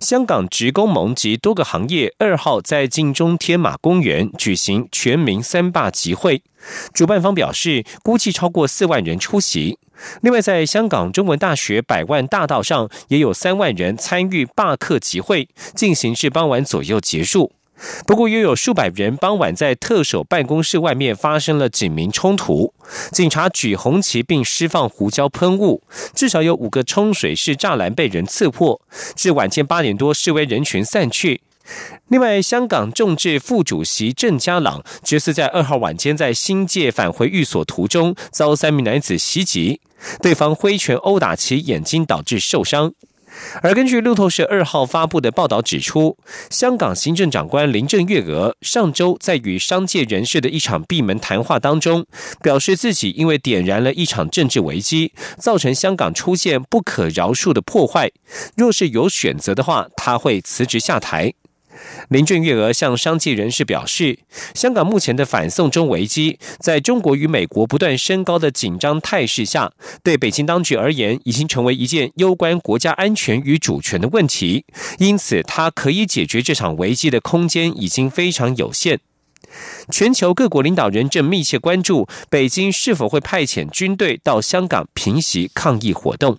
香港职工盟及多个行业二号在晋中天马公园举行全民三罢集会，主办方表示估计超过四万人出席。另外，在香港中文大学百万大道上也有三万人参与罢课集会，进行至傍晚左右结束。不过，又有数百人傍晚在特首办公室外面发生了警民冲突，警察举红旗并释放胡椒喷雾，至少有五个冲水式栅栏被人刺破。至晚间八点多，示威人群散去。另外，香港众志副主席郑家朗这次在二号晚间在新界返回寓所途中，遭三名男子袭击，对方挥拳殴打其眼睛，导致受伤。而根据路透社二号发布的报道指出，香港行政长官林郑月娥上周在与商界人士的一场闭门谈话当中，表示自己因为点燃了一场政治危机，造成香港出现不可饶恕的破坏。若是有选择的话，他会辞职下台。林郑月娥向商界人士表示，香港目前的反送中危机，在中国与美国不断升高的紧张态势下，对北京当局而言，已经成为一件攸关国家安全与主权的问题。因此，他可以解决这场危机的空间已经非常有限。全球各国领导人正密切关注北京是否会派遣军队到香港平息抗议活动。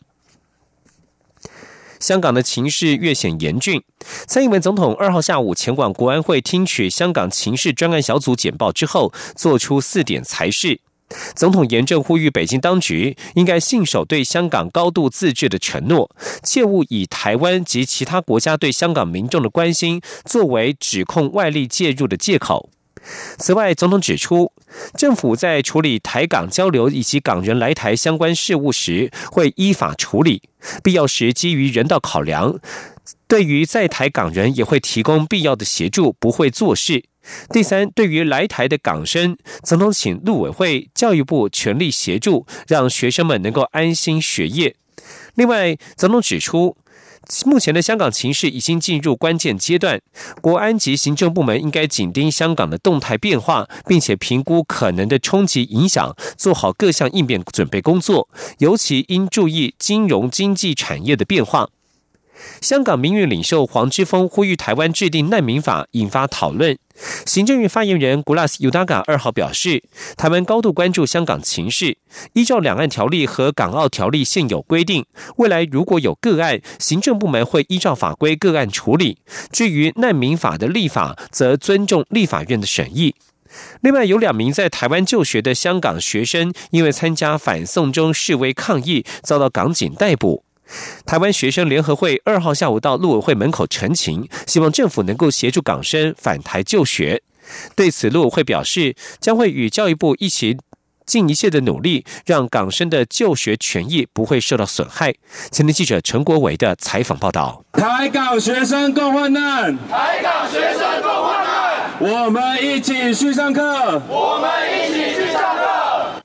香港的情势越显严峻。蔡英文总统二号下午前往国安会听取香港情势专案小组简报之后，做出四点裁示。总统严正呼吁北京当局应该信守对香港高度自治的承诺，切勿以台湾及其他国家对香港民众的关心作为指控外力介入的借口。此外，总统指出，政府在处理台港交流以及港人来台相关事务时，会依法处理，必要时基于人道考量，对于在台港人也会提供必要的协助，不会做事。第三，对于来台的港生，总统请陆委会、教育部全力协助，让学生们能够安心学业。另外，总统指出。目前的香港情势已经进入关键阶段，国安及行政部门应该紧盯香港的动态变化，并且评估可能的冲击影响，做好各项应变准备工作，尤其应注意金融经济产业的变化。香港民运领袖黄之锋呼吁台湾制定难民法，引发讨论。行政院发言人古拉斯尤达嘎二号表示，台湾高度关注香港情势，依照两岸条例和港澳条例现有规定，未来如果有个案，行政部门会依照法规个案处理。至于难民法的立法，则尊重立法院的审议。另外，有两名在台湾就学的香港学生，因为参加反送中示威抗议，遭到港警逮捕。台湾学生联合会二号下午到陆委会门口陈情，希望政府能够协助港生返台就学。对此，陆委会表示将会与教育部一起尽一切的努力，让港生的就学权益不会受到损害。前天记者陈国伟的采访报道：台港学生共患难，台港学生共患难，我们一起去上课，我们一起去上课。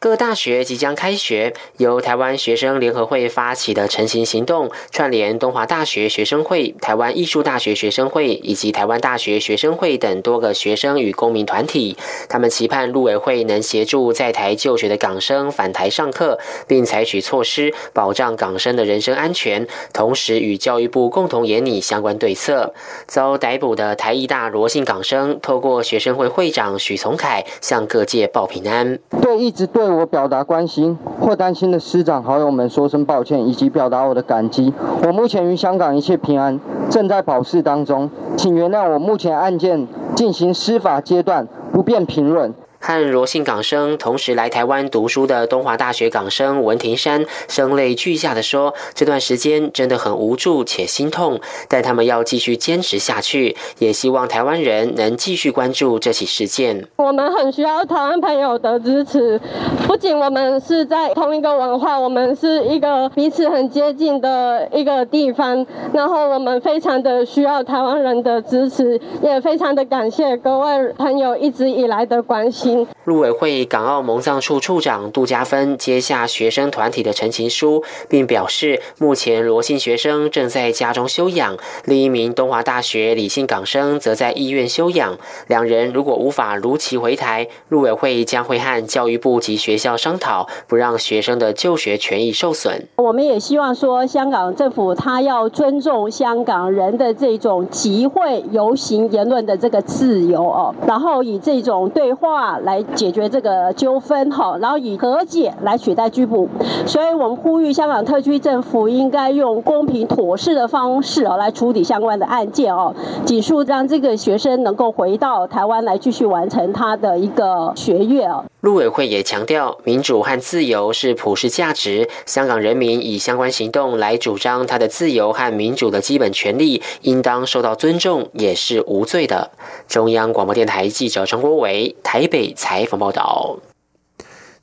各大学即将开学，由台湾学生联合会发起的成行行动，串联东华大学学生会、台湾艺术大学学生会以及台湾大学学生会等多个学生与公民团体。他们期盼陆委会能协助在台就学的港生返台上课，并采取措施保障港生的人身安全，同时与教育部共同研拟相关对策。遭逮捕的台艺大罗姓港生，透过学生会会长许从凯向各界报平安。对，一直对。我表达关心或担心的师长好友们说声抱歉，以及表达我的感激。我目前于香港一切平安，正在保释当中，请原谅我目前案件进行司法阶段不便评论。和罗姓港生同时来台湾读书的东华大学港生文庭山声泪俱下的说：“这段时间真的很无助且心痛，但他们要继续坚持下去，也希望台湾人能继续关注这起事件。我们很需要台湾朋友的支持，不仅我们是在同一个文化，我们是一个彼此很接近的一个地方，然后我们非常的需要台湾人的支持，也非常的感谢各位朋友一直以来的关心。”陆委会港澳蒙藏处处长杜家芬接下学生团体的陈情书，并表示，目前罗姓学生正在家中休养，另一名东华大学李姓港生则在医院休养。两人如果无法如期回台，陆委会将会和教育部及学校商讨，不让学生的就学权益受损。我们也希望说，香港政府他要尊重香港人的这种集会、游行、言论的这个自由哦，然后以这种对话。来解决这个纠纷哈，然后以和解来取代拘捕，所以我们呼吁香港特区政府应该用公平妥适的方式哦来处理相关的案件哦，尽速让这个学生能够回到台湾来继续完成他的一个学业哦。陆委会也强调，民主和自由是普世价值，香港人民以相关行动来主张他的自由和民主的基本权利，应当受到尊重，也是无罪的。中央广播电台记者张国伟台北采访报道。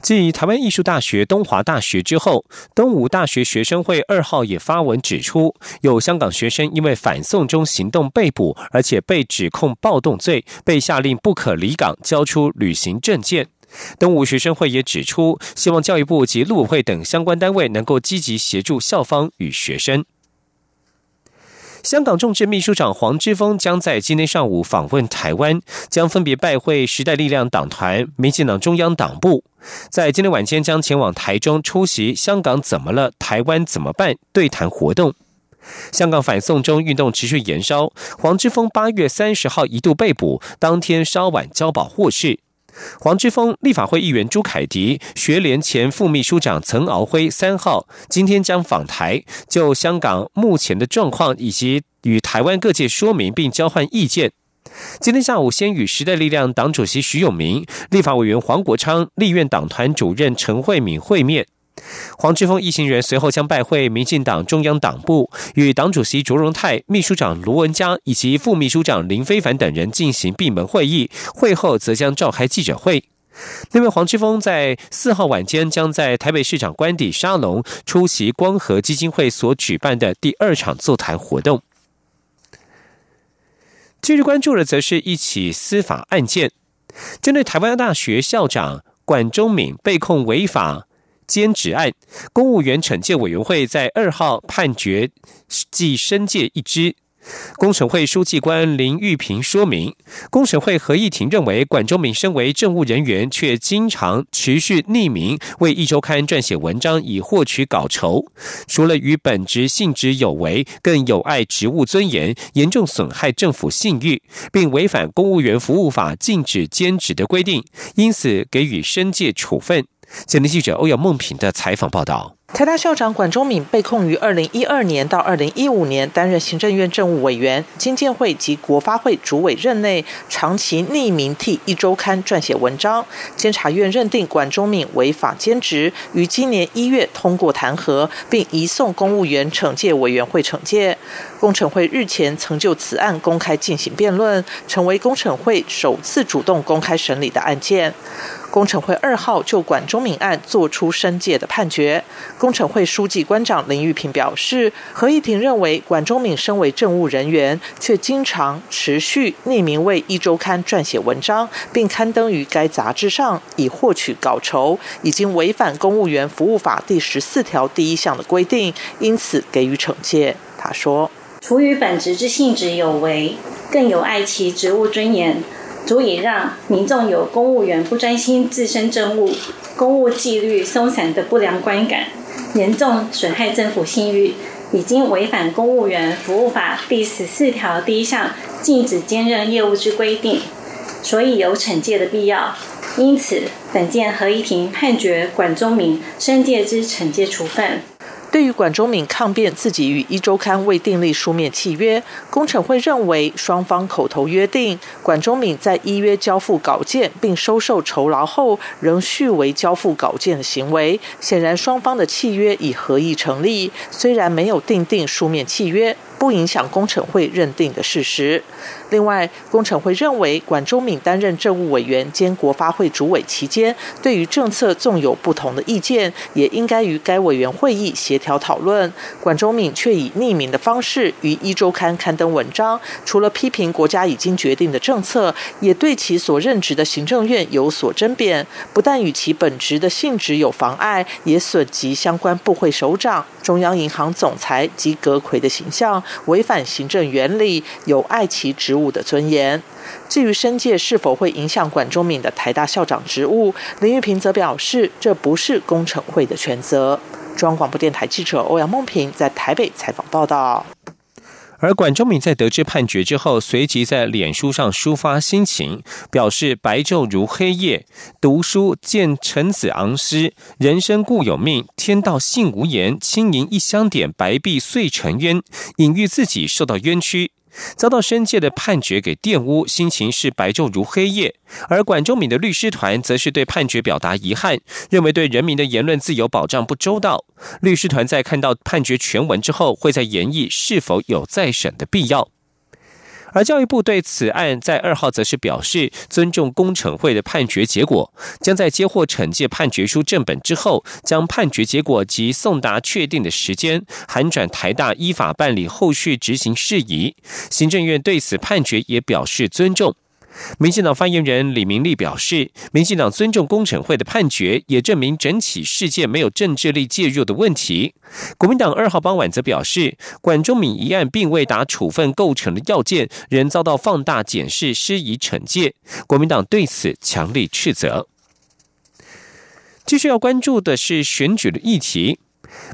继台湾艺术大学、东华大学之后，东吴大学学生会二号也发文指出，有香港学生因为反送中行动被捕，而且被指控暴动罪，被下令不可离港，交出旅行证件。东吴学生会也指出，希望教育部及陆委会等相关单位能够积极协助校方与学生。香港众志秘书长黄之锋将在今天上午访问台湾，将分别拜会时代力量党团、民进党中央党部。在今天晚间将前往台中出席“香港怎么了？台湾怎么办？”对谈活动。香港反送中运动持续延烧，黄之锋八月三十号一度被捕，当天稍晚交保获释。黄之锋、立法会议员朱凯迪、学联前副秘书长曾敖辉三号今天将访台，就香港目前的状况以及与台湾各界说明并交换意见。今天下午先与时代力量党主席徐永明、立法委员黄国昌、立院党团主任陈慧敏会面。黄之锋一行人随后将拜会民进党中央党部，与党主席卓荣泰、秘书长卢文嘉以及副秘书长林非凡等人进行闭门会议。会后则将召开记者会。另外，黄之锋在四号晚间将在台北市长官邸沙龙出席光和基金会所举办的第二场座谈活动。今日关注的则是一起司法案件，针对台湾大学校长管中敏被控违法。兼职案，公务员惩戒委员会在二号判决记申诫一支。工程会书记官林玉平说明，工程会合议庭认为，管中敏身为政务人员，却经常持续匿名为一周刊撰写文章以获取稿酬，除了与本职性质有违，更有碍职务尊严，严重损害政府信誉，并违反公务员服务法禁止兼职的规定，因此给予申诫处分。前天记者欧阳梦平的采访报道。台大校长管中敏被控于二零一二年到二零一五年担任行政院政务委员、经建会及国发会主委任内，长期匿名替一周刊撰写文章。监察院认定管中敏违法兼职，于今年一月通过弹劾，并移送公务员惩戒委员会惩戒。工程会日前曾就此案公开进行辩论，成为工程会首次主动公开审理的案件。工程会二号就管中敏案作出申诫的判决。工程会书记官长林玉平表示，合议庭认为管中敏身为政务人员，却经常持续匿名为一周刊撰写文章，并刊登于该杂志上以获取稿酬，已经违反公务员服务法第十四条第一项的规定，因此给予惩戒。他说：“除于本职之性质有违，更有碍其职务尊严。”足以让民众有公务员不专心自身政务、公务纪律松散的不良观感，严重损害政府信誉，已经违反公务员服务法第十四条第一项禁止兼任业务之规定，所以有惩戒的必要。因此，本件合议庭判决管中明申诫之惩戒处分。对于管中敏抗辩自己与一周刊未订立书面契约，工程会认为双方口头约定，管中敏在依约交付稿件并收受酬劳后，仍续为交付稿件的行为，显然双方的契约已合意成立，虽然没有订定书面契约。不影响工程会认定的事实。另外，工程会认为管中敏担任政务委员兼国发会主委期间，对于政策纵有不同的意见，也应该与该委员会议协调讨论。管中敏却以匿名的方式于一周刊刊登文章，除了批评国家已经决定的政策，也对其所任职的行政院有所争辩。不但与其本职的性质有妨碍，也损及相关部会首长、中央银行总裁及阁魁的形象。违反行政原理，有碍其职务的尊严。至于申诫是否会影响管中敏的台大校长职务，林玉平则表示，这不是工程会的全责。中央广播电台记者欧阳梦平在台北采访报道。而管中敏在得知判决之后，随即在脸书上抒发心情，表示白昼如黑夜，读书见臣子昂诗，人生固有命，天道性无言，轻盈一香点，白璧碎成冤，隐喻自己受到冤屈。遭到深切的判决给玷污，心情是白昼如黑夜。而管中敏的律师团则是对判决表达遗憾，认为对人民的言论自由保障不周到。律师团在看到判决全文之后，会在研议是否有再审的必要。而教育部对此案在二号则是表示尊重工程会的判决结果，将在接获惩戒判决书正本之后，将判决结果及送达确定的时间，函转台大依法办理后续执行事宜。行政院对此判决也表示尊重。民进党发言人李明利表示，民进党尊重工程会的判决，也证明整起事件没有政治力介入的问题。国民党二号傍晚则表示，管中敏一案并未达处分构成的要件，仍遭到放大检视，施以惩戒。国民党对此强力斥责。继续要关注的是选举的议题。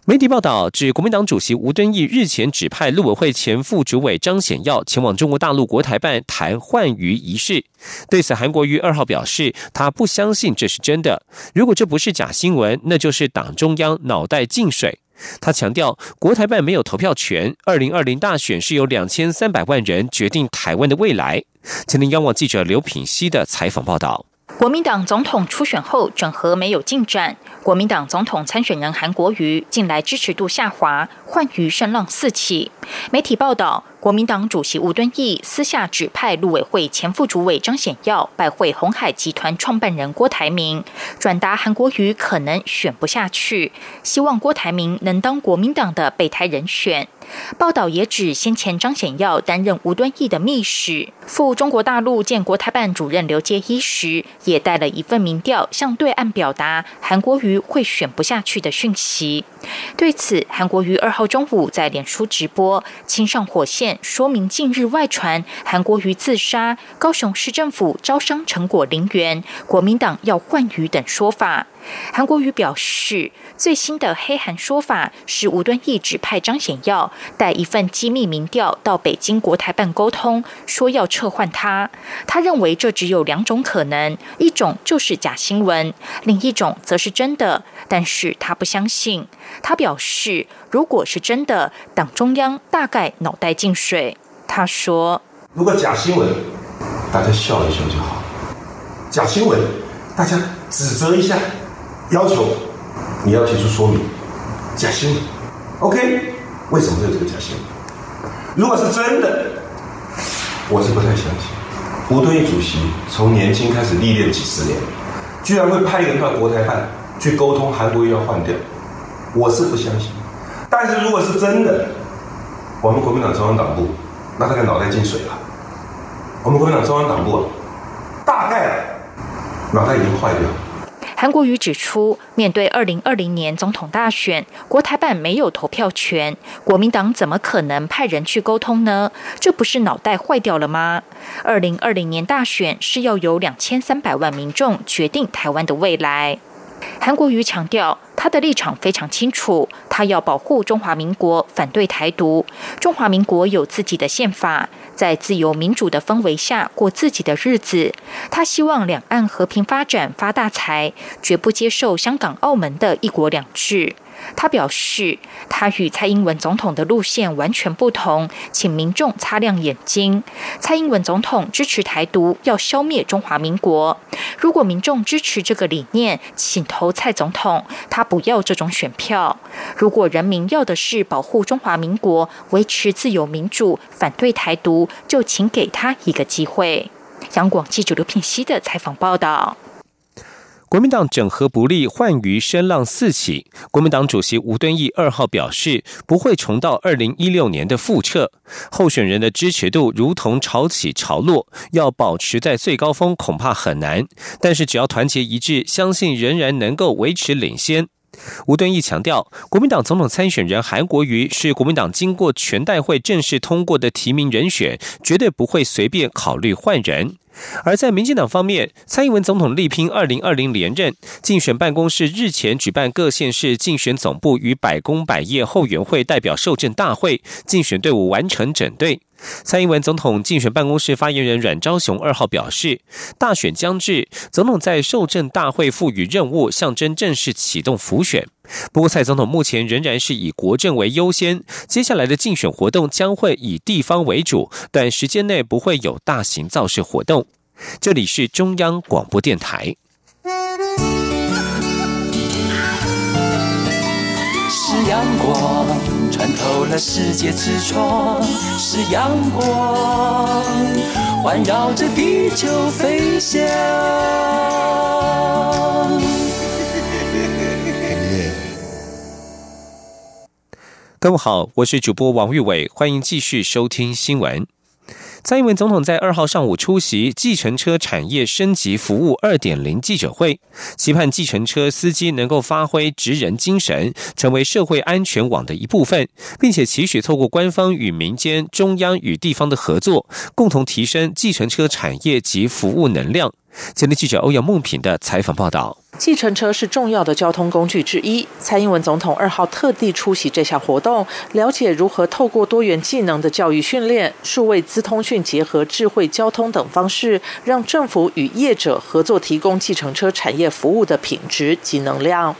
媒体报道指，国民党主席吴敦义日前指派陆委会前副主委张显耀前往中国大陆国台办谈换瑜仪式。对此，韩国瑜二号表示，他不相信这是真的。如果这不是假新闻，那就是党中央脑袋进水。他强调，国台办没有投票权。二零二零大选是由两千三百万人决定台湾的未来。前天央网记者刘品熙的采访报道。国民党总统初选后整合没有进展，国民党总统参选人韩国瑜近来支持度下滑，换瑜声浪四起。媒体报道。国民党主席吴敦义私下指派陆委会前副主委张显耀拜会红海集团创办人郭台铭，转达韩国瑜可能选不下去，希望郭台铭能当国民党的备胎人选。报道也指，先前张显耀担任吴敦义的秘使，赴中国大陆见国台办主任刘介一时，也带了一份民调向对岸表达韩国瑜会选不下去的讯息。对此，韩国瑜二号中午在脸书直播，亲上火线。说明近日外传韩国瑜自杀、高雄市政府招商成果零元、国民党要换瑜等说法。韩国瑜表示，最新的黑韩说法是吴敦义指派张显耀带一份机密民调到北京国台办沟通，说要撤换他。他认为这只有两种可能，一种就是假新闻，另一种则是真的。但是他不相信。他表示，如果是真的，党中央大概脑袋进水。他说：“如果假新闻，大家笑一笑就好；假新闻，大家指责一下。”要求你要提出说明，假新闻，OK？为什么会有这个假新闻？如果是真的，我是不太相信。吴敦义主席从年轻开始历练几十年，居然会派人到国台办去沟通韩国瑜要换掉，我是不相信。但是如果是真的，我们国民党中央党部那他的脑袋进水了。我们国民党中央党部大概脑袋已经坏掉。韩国瑜指出，面对二零二零年总统大选，国台办没有投票权，国民党怎么可能派人去沟通呢？这不是脑袋坏掉了吗？二零二零年大选是要由两千三百万民众决定台湾的未来。韩国瑜强调，他的立场非常清楚，他要保护中华民国，反对台独。中华民国有自己的宪法，在自由民主的氛围下过自己的日子。他希望两岸和平发展，发大财，绝不接受香港、澳门的一国两制。他表示，他与蔡英文总统的路线完全不同，请民众擦亮眼睛。蔡英文总统支持台独，要消灭中华民国。如果民众支持这个理念，请投蔡总统，他不要这种选票。如果人民要的是保护中华民国、维持自由民主、反对台独，就请给他一个机会。央广记者刘品熙的采访报道。国民党整合不利，换余声浪四起。国民党主席吴敦义二号表示，不会重蹈二零一六年的覆辙。候选人的支持度如同潮起潮落，要保持在最高峰恐怕很难。但是只要团结一致，相信仍然能够维持领先。吴敦义强调，国民党总统参选人韩国瑜是国民党经过全代会正式通过的提名人选，绝对不会随便考虑换人。而在民进党方面，蔡英文总统力拼二零二零连任，竞选办公室日前举办各县市竞选总部与百工百业后援会代表受证大会，竞选队伍完成整队。蔡英文总统竞选办公室发言人阮昭雄二号表示，大选将至，总统在受证大会赋予任务，象征正式启动浮选。不过，蔡总统目前仍然是以国政为优先，接下来的竞选活动将会以地方为主，短时间内不会有大型造势活动。这里是中央广播电台。是阳光穿透了世界之窗，是阳光环绕着地球飞翔。各位好，我是主播王玉伟，欢迎继续收听新闻。蔡英文总统在二号上午出席计程车产业升级服务二点零记者会，期盼计程车司机能够发挥职人精神，成为社会安全网的一部分，并且期许透过官方与民间、中央与地方的合作，共同提升计程车产业及服务能量。前天记者欧阳梦平的采访报道。计程车是重要的交通工具之一。蔡英文总统二号特地出席这项活动，了解如何透过多元技能的教育训练、数位资通讯结合智慧交通等方式，让政府与业者合作提供计程车产业服务的品质及能量。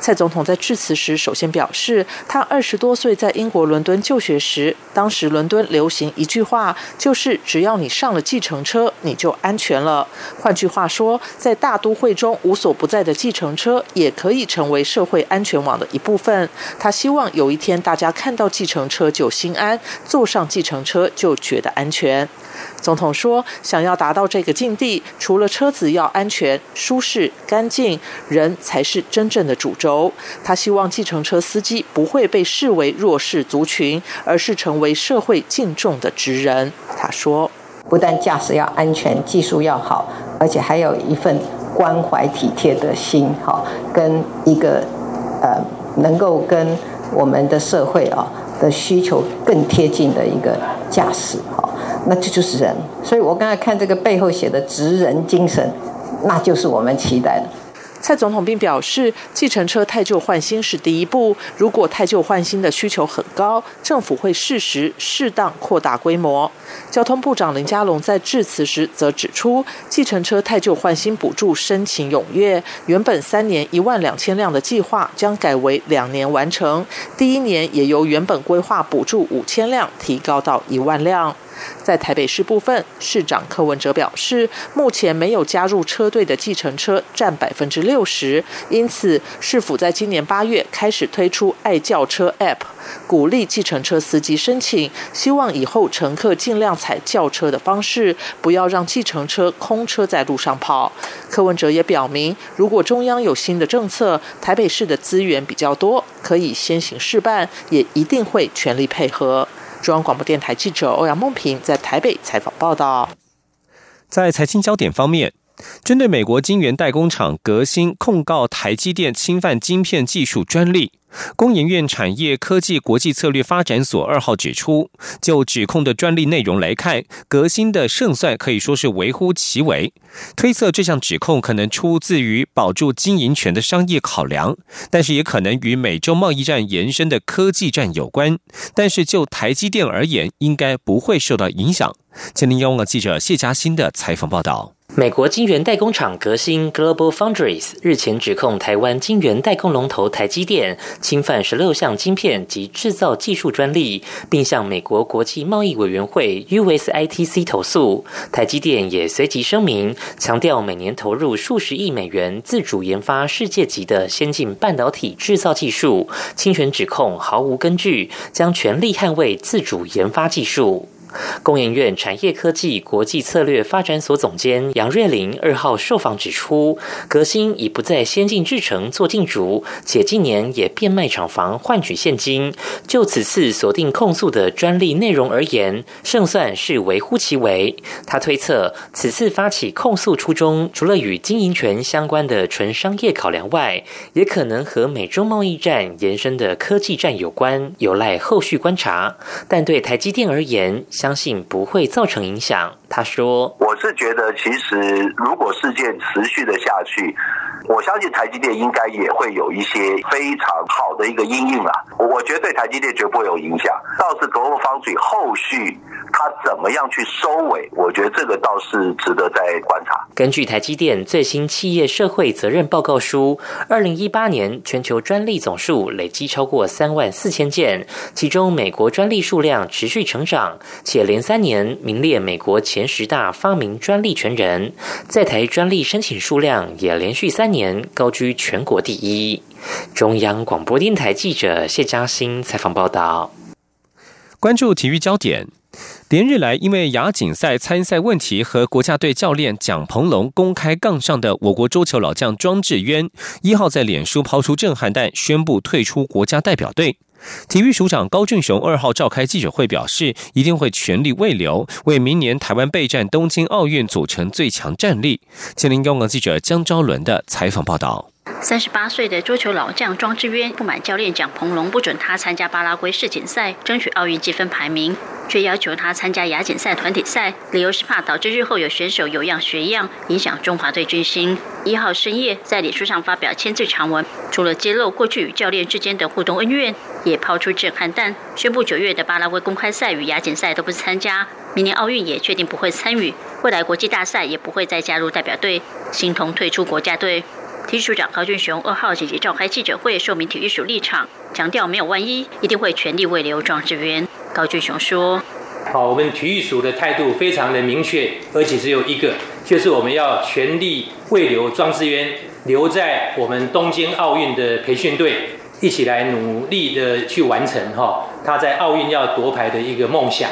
蔡总统在致辞时首先表示，他二十多岁在英国伦敦就学时，当时伦敦流行一句话，就是只要你上了计程车，你就安全了。换句话说，在大都会中无所不在。的计程车也可以成为社会安全网的一部分。他希望有一天大家看到计程车就心安，坐上计程车就觉得安全。总统说，想要达到这个境地，除了车子要安全、舒适、干净，人才是真正的主轴。他希望计程车司机不会被视为弱势族群，而是成为社会敬重的职人。他说，不但驾驶要安全，技术要好，而且还有一份。关怀体贴的心，哈，跟一个呃，能够跟我们的社会啊的需求更贴近的一个驾驶，哈，那这就是人。所以我刚才看这个背后写的“职人精神”，那就是我们期待的。蔡总统并表示，计程车太旧换新是第一步。如果太旧换新的需求很高，政府会适时、适当扩大规模。交通部长林佳龙在致辞时则指出，计程车太旧换新补助申请踊跃，原本三年一万两千辆的计划将改为两年完成。第一年也由原本规划补助五千辆提高到一万辆。在台北市部分，市长柯文哲表示，目前没有加入车队的计程车占百分之六十，因此市府在今年八月开始推出爱轿车 App，鼓励计程车司机申请，希望以后乘客尽量采轿车的方式，不要让计程车空车在路上跑。柯文哲也表明，如果中央有新的政策，台北市的资源比较多，可以先行试办，也一定会全力配合。中央广播电台记者欧阳梦平在台北采访报道。在财经焦点方面，针对美国晶圆代工厂革新控告台积电侵犯晶片技术专利。工研院产业科技国际策略发展所二号指出，就指控的专利内容来看，革新的胜算可以说是微乎其微。推测这项指控可能出自于保住经营权的商业考量，但是也可能与美洲贸易战延伸的科技战有关。但是就台积电而言，应该不会受到影响。《千林央网记者谢嘉欣的采访报道。美国晶圆代工厂革新 Global Foundries 日前指控台湾晶圆代工龙头台积电侵犯十六项晶片及制造技术专利，并向美国国际贸易委员会 USITC 投诉。台积电也随即声明，强调每年投入数十亿美元自主研发世界级的先进半导体制造技术，侵权指控毫无根据，将全力捍卫自主研发技术。工研院产业科技国际策略发展所总监杨瑞林二号受访指出，革新已不在先进制程做进主，且近年也变卖厂房换取现金。就此次锁定控诉的专利内容而言，胜算是微乎其微。他推测，此次发起控诉初衷，除了与经营权相关的纯商业考量外，也可能和美中贸易战延伸的科技战有关，有赖后续观察。但对台积电而言，相信不会造成影响。他说：“我是觉得，其实如果事件持续的下去，我相信台积电应该也会有一些非常好的一个阴影啊。我觉得对台积电绝不会有影响。倒是国方嘴后续。”他怎么样去收尾？我觉得这个倒是值得再观察。根据台积电最新企业社会责任报告书，二零一八年全球专利总数累计超过三万四千件，其中美国专利数量持续成长，且连三年名列美国前十大发明专利权人，在台专利申请数量也连续三年高居全国第一。中央广播电台记者谢嘉欣采访报道。关注体育焦点。连日来，因为亚锦赛参赛问题和国家队教练蒋鹏龙公开杠上的我国桌球老将庄智渊，一号在脸书抛出震撼弹，宣布退出国家代表队。体育署长高俊雄二号召开记者会，表示一定会全力未留，为明年台湾备战东京奥运组成最强战力。吉林央广记者江昭伦的采访报道。三十八岁的桌球老将庄智渊不满教练蒋鹏龙不准他参加巴拉圭世锦赛，争取奥运积分排名，却要求他参加亚锦赛团体赛，理由是怕导致日后有选手有样学样，影响中华队军心。一号深夜在脸书上发表千字长文，除了揭露过去与教练之间的互动恩怨，也抛出震撼弹，宣布九月的巴拉圭公开赛与亚锦赛都不参加，明年奥运也确定不会参与，未来国际大赛也不会再加入代表队，形同退出国家队。体育署长高俊雄二号紧急召开记者会，说明体育署立场，强调没有万一，一定会全力为留庄志渊。高俊雄说：“好，我们体育署的态度非常的明确，而且只有一个，就是我们要全力为留庄志渊留在我们东京奥运的培训队，一起来努力的去完成哈他在奥运要夺牌的一个梦想。”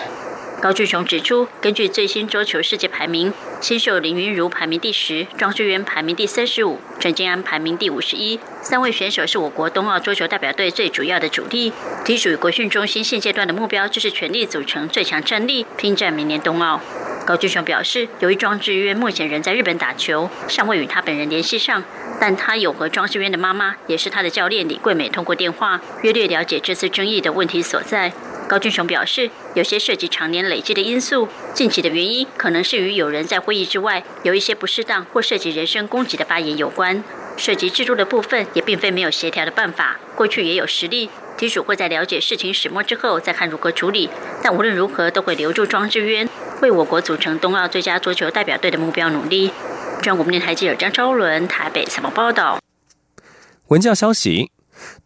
高俊雄指出，根据最新桌球世界排名，新秀林云如排名第十，庄智渊排名第三十五，陈金安排名第五十一。三位选手是我国冬奥桌球代表队最主要的主力。体属国训中心现阶段的目标就是全力组成最强战力，拼战明年冬奥。高俊雄表示，由于庄智渊目前仍在日本打球，尚未与他本人联系上，但他有和庄智渊的妈妈，也是他的教练李桂美通过电话，约略了解这次争议的问题所在。高俊雄表示，有些涉及常年累积的因素，近期的原因可能是与有人在会议之外有一些不适当或涉及人身攻击的发言有关。涉及制度的部分也并非没有协调的办法，过去也有实例。体署会在了解事情始末之后再看如何处理，但无论如何都会留住庄智渊，为我国组成冬奥最佳桌球代表队的目标努力。中国电台记者张昭伦台北采访报道。文教消息。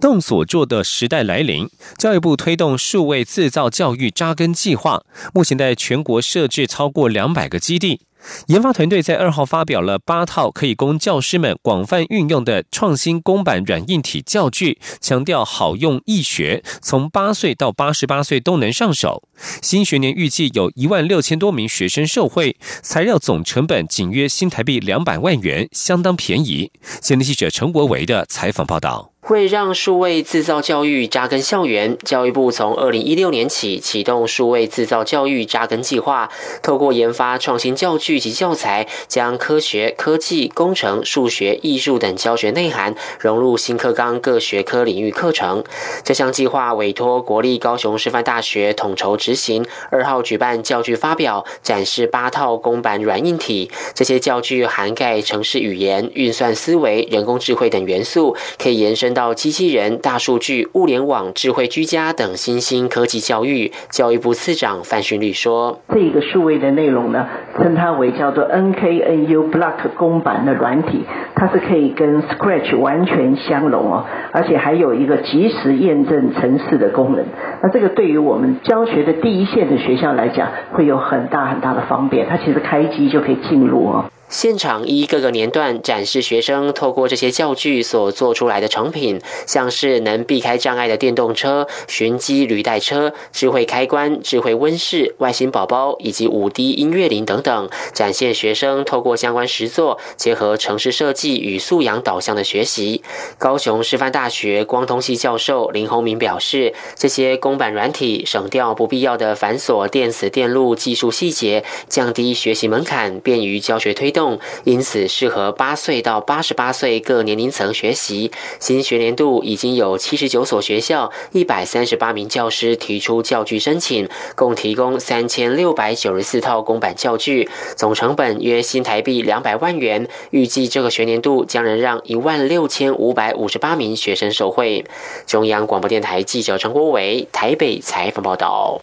动所做的时代来临，教育部推动数位制造教育扎根计划，目前在全国设置超过两百个基地。研发团队在二号发表了八套可以供教师们广泛运用的创新公版软硬体教具，强调好用易学，从八岁到八十八岁都能上手。新学年预计有一万六千多名学生受惠，材料总成本仅约新台币两百万元，相当便宜。前天记者陈国维的采访报道。为让数位制造教育扎根校园，教育部从二零一六年起启动数位制造教育扎根计划，透过研发创新教具及教材，将科学、科技、工程、数学、艺术等教学内涵融入新课纲各学科领域课程。这项计划委托国立高雄师范大学统筹执行，二号举办教具发表，展示八套公版软硬体。这些教具涵盖城市语言、运算思维、人工智慧等元素，可以延伸。到机器人、大数据、物联网、智慧居家等新兴科技教育，教育部次长范训律说：“这个数位的内容呢，称它为。”为叫做 NKNU Block 公版的软体，它是可以跟 Scratch 完全相容哦，而且还有一个即时验证程式的功能。那这个对于我们教学的第一线的学校来讲，会有很大很大的方便。它其实开机就可以进入哦。现场依各个年段展示学生透过这些教具所做出来的成品，像是能避开障碍的电动车、寻机履带车、智慧开关、智慧温室、外星宝宝以及五 D 音乐铃等等，展现学生透过相关实作，结合城市设计与素养导向的学习。高雄师范大学光通系教授林宏明表示，这些公版软体省掉不必要的繁琐电子电路技术细节，降低学习门槛，便于教学推。动，因此适合八岁到八十八岁各年龄层学习。新学年度已经有七十九所学校、一百三十八名教师提出教具申请，共提供三千六百九十四套公版教具，总成本约新台币两百万元。预计这个学年度将能让一万六千五百五十八名学生受惠。中央广播电台记者陈国伟台北采访报道。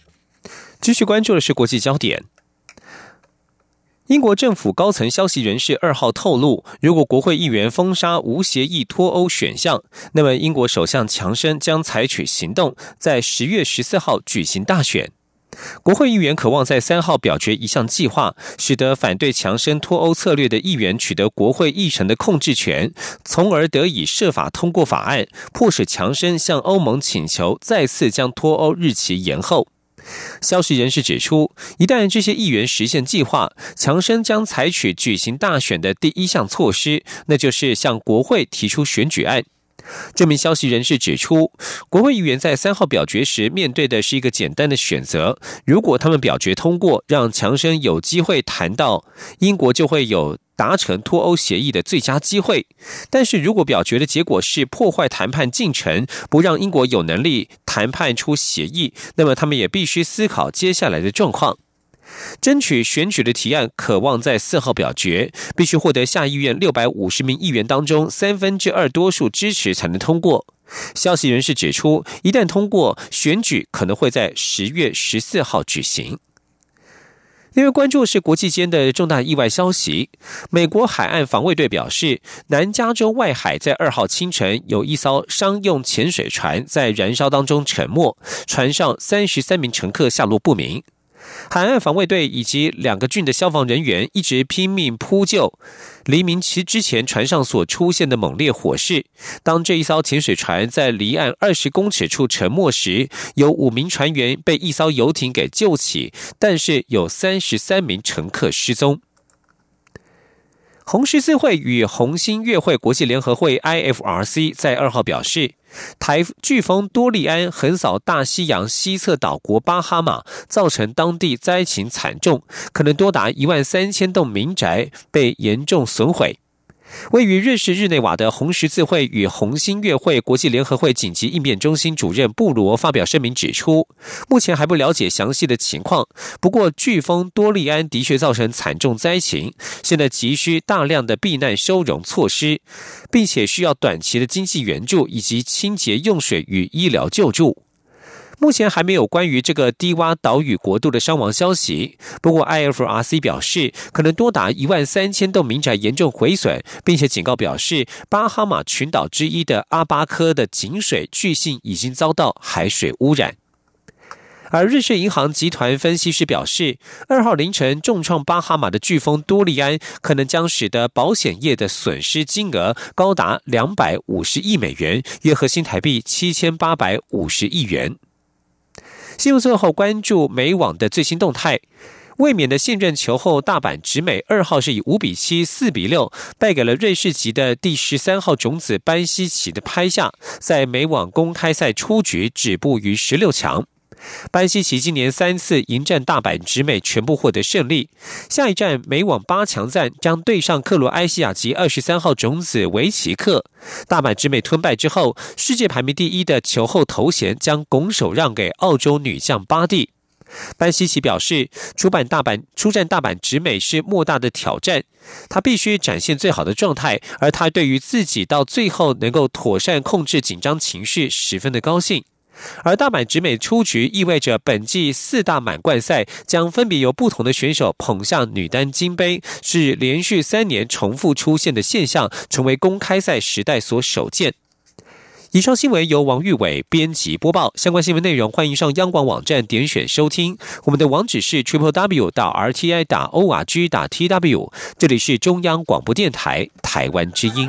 继续关注的是国际焦点。英国政府高层消息人士二号透露，如果国会议员封杀无协议脱欧选项，那么英国首相强生将采取行动，在十月十四号举行大选。国会议员渴望在三号表决一项计划，使得反对强生脱欧策略的议员取得国会议程的控制权，从而得以设法通过法案，迫使强生向欧盟请求再次将脱欧日期延后。消息人士指出，一旦这些议员实现计划，强生将采取举行大选的第一项措施，那就是向国会提出选举案。这名消息人士指出，国会议员在三号表决时面对的是一个简单的选择：如果他们表决通过，让强生有机会谈到英国，就会有。达成脱欧协议的最佳机会，但是如果表决的结果是破坏谈判进程，不让英国有能力谈判出协议，那么他们也必须思考接下来的状况。争取选举的提案，渴望在四号表决，必须获得下议院六百五十名议员当中三分之二多数支持才能通过。消息人士指出，一旦通过，选举可能会在十月十四号举行。因为关注是国际间的重大意外消息。美国海岸防卫队表示，南加州外海在二号清晨有一艘商用潜水船在燃烧当中沉没，船上三十三名乘客下落不明。海岸防卫队以及两个郡的消防人员一直拼命扑救。黎明期之前，船上所出现的猛烈火势。当这一艘潜水船在离岸二十公尺处沉没时，有五名船员被一艘游艇给救起，但是有三十三名乘客失踪。红十字会与红星月会国际联合会 （IFRC） 在二号表示。台飓风多利安横扫大西洋西侧岛国巴哈马，造成当地灾情惨重，可能多达一万三千栋民宅被严重损毁。位于瑞士日内瓦的红十字会与红星月会国际联合会紧急应变中心主任布罗发表声明指出，目前还不了解详细的情况。不过，飓风多利安的确造成惨重灾情，现在急需大量的避难收容措施，并且需要短期的经济援助以及清洁用水与医疗救助。目前还没有关于这个低洼岛屿国度的伤亡消息。不过，IFRC 表示，可能多达一万三千栋民宅严重毁损，并且警告表示，巴哈马群岛之一的阿巴科的井水巨信已经遭到海水污染。而瑞士银行集团分析师表示，二号凌晨重创巴哈马的飓风多利安，可能将使得保险业的损失金额高达两百五十亿美元，约合新台币七千八百五十亿元。新闻最后关注美网的最新动态，卫冕的现任球后大阪直美二号是以五比七、四比六败给了瑞士籍的第十三号种子班西奇的拍下，在美网公开赛出局，止步于十六强。班西奇今年三次迎战大阪直美全部获得胜利，下一站美网八强战将对上克罗埃西亚籍二十三号种子维奇克。大阪直美吞败之后，世界排名第一的球后头衔将拱手让给澳洲女将巴蒂。班西奇表示，出版大阪出战大阪直美是莫大的挑战，他必须展现最好的状态，而他对于自己到最后能够妥善控制紧张情绪十分的高兴。而大满直美出局，意味着本季四大满贯赛将分别由不同的选手捧下女单金杯，是连续三年重复出现的现象，成为公开赛时代所首见。以上新闻由王玉伟编辑播报，相关新闻内容欢迎上央广网站点选收听。我们的网址是 triple w 到 r t i 打 o r g 打 t w，这里是中央广播电台台湾之音。